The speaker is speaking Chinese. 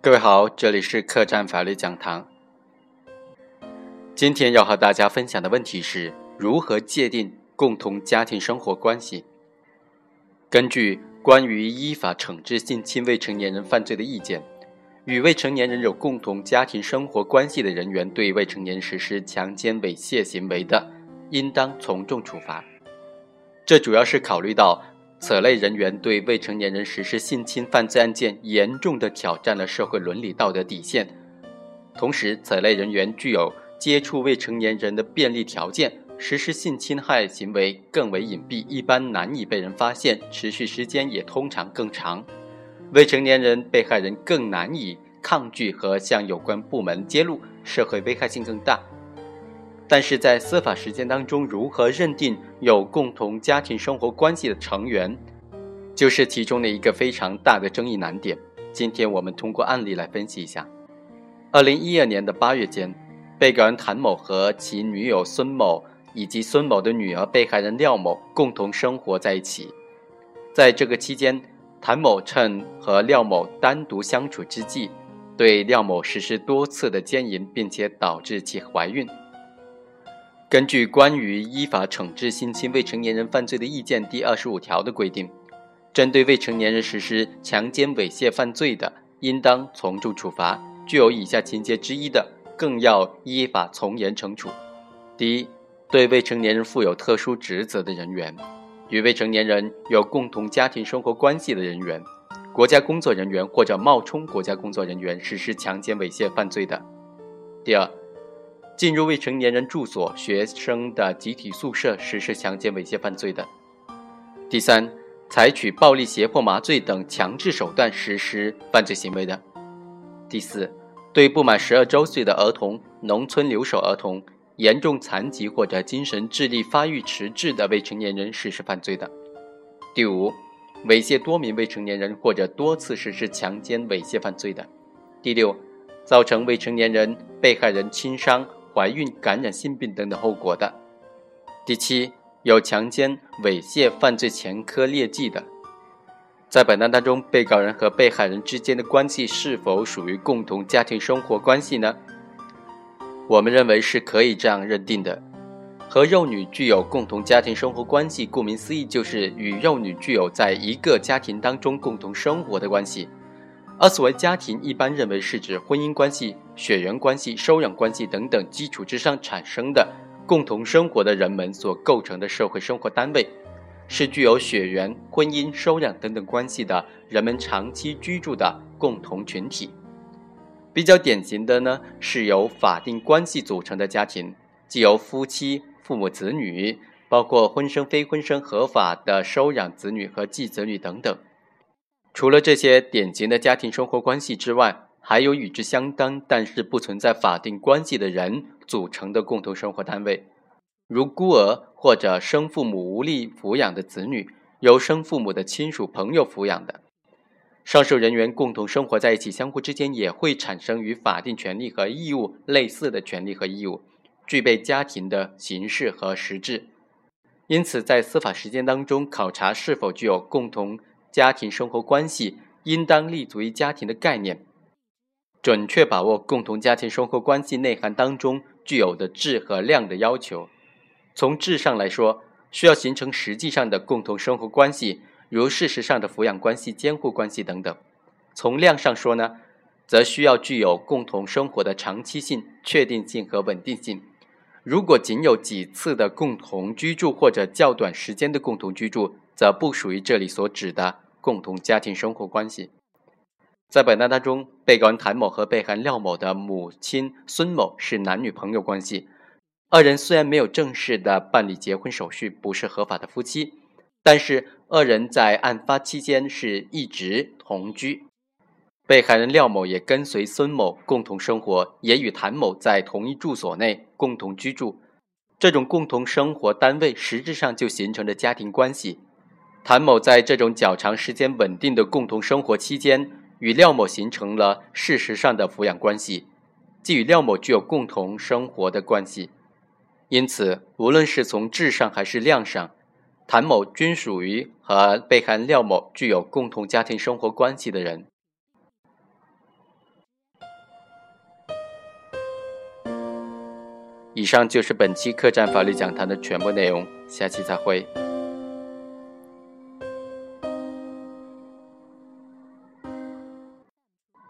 各位好，这里是客栈法律讲堂。今天要和大家分享的问题是如何界定共同家庭生活关系。根据《关于依法惩治性侵未成年人犯罪的意见》，与未成年人有共同家庭生活关系的人员对未成年实施强奸、猥亵行为的，应当从重处罚。这主要是考虑到。此类人员对未成年人实施性侵犯罪案件，严重的挑战了社会伦理道德底线。同时，此类人员具有接触未成年人的便利条件，实施性侵害行为更为隐蔽，一般难以被人发现，持续时间也通常更长。未成年人被害人更难以抗拒和向有关部门揭露，社会危害性更大。但是在司法实践当中，如何认定有共同家庭生活关系的成员，就是其中的一个非常大的争议难点。今天我们通过案例来分析一下。二零一二年的八月间，被告人谭某和其女友孙某以及孙某的女儿被害人廖某共同生活在一起。在这个期间，谭某趁和廖某单独相处之际，对廖某实施多次的奸淫，并且导致其怀孕。根据《关于依法惩治性侵未成年人犯罪的意见》第二十五条的规定，针对未成年人实施强奸、猥亵犯罪的，应当从重处罚；具有以下情节之一的，更要依法从严惩处。第一，对未成年人负有特殊职责的人员，与未成年人有共同家庭生活关系的人员，国家工作人员或者冒充国家工作人员实施强奸、猥亵犯罪的。第二。进入未成年人住所、学生的集体宿舍实施强奸、猥亵犯罪的；第三，采取暴力、胁迫、麻醉等强制手段实施犯罪行为的；第四，对不满十二周岁的儿童、农村留守儿童、严重残疾或者精神智力发育迟滞的未成年人实施犯罪的；第五，猥亵多名未成年人或者多次实施强奸、猥亵犯罪的；第六，造成未成年人被害人轻伤。怀孕、感染性病等等后果的；第七，有强奸、猥亵犯罪前科劣迹的。在本案当中，被告人和被害人之间的关系是否属于共同家庭生活关系呢？我们认为是可以这样认定的：和幼女具有共同家庭生活关系，顾名思义，就是与幼女具有在一个家庭当中共同生活的关系。而所谓家庭，一般认为是指婚姻关系、血缘关系、收养关系等等基础之上产生的共同生活的人们所构成的社会生活单位，是具有血缘、婚姻、收养等等关系的人们长期居住的共同群体。比较典型的呢，是由法定关系组成的家庭，即由夫妻、父母、子女，包括婚生、非婚生、合法的收养子女和继子女等等。除了这些典型的家庭生活关系之外，还有与之相当但是不存在法定关系的人组成的共同生活单位，如孤儿或者生父母无力抚养的子女，由生父母的亲属朋友抚养的。上述人员共同生活在一起，相互之间也会产生与法定权利和义务类似的权利和义务，具备家庭的形式和实质。因此，在司法实践当中，考察是否具有共同。家庭生活关系应当立足于家庭的概念，准确把握共同家庭生活关系内涵当中具有的质和量的要求。从质上来说，需要形成实际上的共同生活关系，如事实上的抚养关系、监护关系等等；从量上说呢，则需要具有共同生活的长期性、确定性和稳定性。如果仅有几次的共同居住或者较短时间的共同居住，则不属于这里所指的共同家庭生活关系。在本案当中，被告人谭某和被害廖某的母亲孙某是男女朋友关系。二人虽然没有正式的办理结婚手续，不是合法的夫妻，但是二人在案发期间是一直同居。被害人廖某也跟随孙某共同生活，也与谭某在同一住所内共同居住。这种共同生活单位实质上就形成了家庭关系。谭某在这种较长时间稳定的共同生活期间，与廖某形成了事实上的抚养关系，即与廖某具有共同生活的关系。因此，无论是从质上还是量上，谭某均属于和被害人廖某具有共同家庭生活关系的人。以上就是本期客栈法律讲坛的全部内容，下期再会。